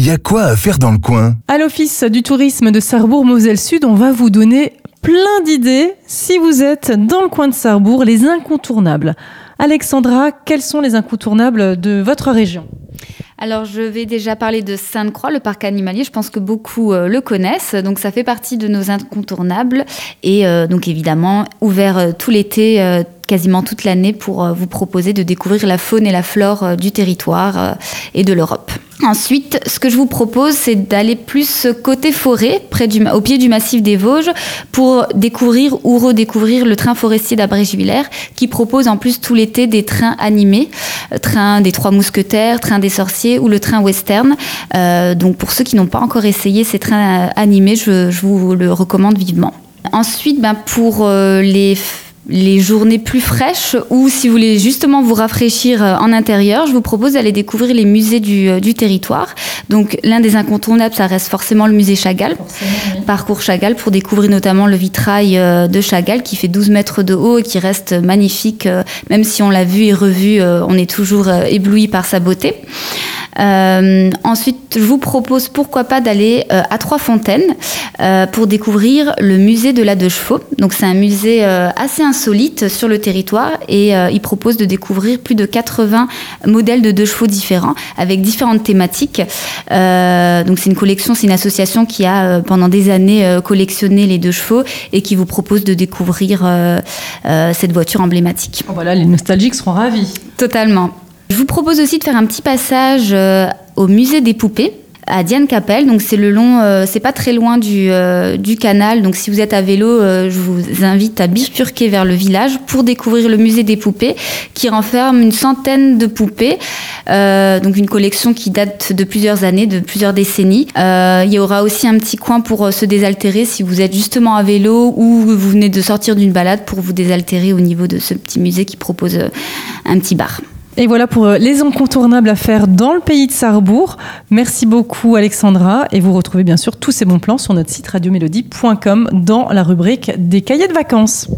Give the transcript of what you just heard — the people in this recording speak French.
il y a quoi à faire dans le coin? À l'Office du tourisme de Sarrebourg-Moselle-Sud, on va vous donner plein d'idées si vous êtes dans le coin de Sarrebourg, les incontournables. Alexandra, quels sont les incontournables de votre région? Alors, je vais déjà parler de Sainte-Croix, le parc animalier. Je pense que beaucoup euh, le connaissent. Donc, ça fait partie de nos incontournables. Et euh, donc, évidemment, ouvert euh, tout l'été, quasiment toute l'année, pour vous proposer de découvrir la faune et la flore du territoire et de l'Europe. Ensuite, ce que je vous propose, c'est d'aller plus côté forêt, près du, au pied du massif des Vosges, pour découvrir ou redécouvrir le train forestier d'Abré-Juillère, qui propose en plus tout l'été des trains animés, euh, train des Trois Mousquetaires, train des Sorciers ou le train western. Euh, donc pour ceux qui n'ont pas encore essayé ces trains euh, animés, je, vous le recommande vivement. Ensuite, ben, pour les les journées plus fraîches ou si vous voulez justement vous rafraîchir euh, en intérieur, je vous propose d'aller découvrir les musées du, euh, territoire. Donc l'un des incontournables, ça reste forcément le musée Chagall, parcours Chagall pour découvrir notamment le vitrail euh, de Chagall qui fait 12 mètres de haut et qui reste magnifique, même si on l'a vu et revu, on est toujours ébloui par sa beauté. Euh, ensuite, je vous propose pourquoi pas d'aller euh, à Trois-Fontaines euh, pour découvrir le musée de la deux chevaux. Donc c'est un musée assez insolite sur le territoire et il propose de découvrir plus de 80 modèles de deux chevaux différents avec différentes thématiques. donc c'est une collection, c'est une association qui a pendant des années collectionné les deux chevaux et qui vous propose de découvrir cette voiture emblématique. Oh, voilà, les nostalgiques seront ravis. Totalement. Je vous propose aussi de faire un petit passage euh, au musée des poupées à Diane Capelle. Donc c'est le long, euh, c'est pas très loin du, euh, du, canal. Donc si vous êtes à vélo, je vous invite à bifurquer vers le village pour découvrir le musée des poupées, qui renferme une centaine de poupées. donc une collection qui date de plusieurs années, de plusieurs décennies. il y aura aussi un petit coin pour se désaltérer si vous êtes justement à vélo ou vous venez de sortir d'une balade pour vous désaltérer au niveau de ce petit musée qui propose un petit bar. Et voilà pour euh, les incontournables à faire dans le pays de Sarrebourg. Merci beaucoup Alexandra et vous retrouvez bien sûr tous ces bons plans sur notre site radiomélodie.com dans la rubrique des cahiers de vacances.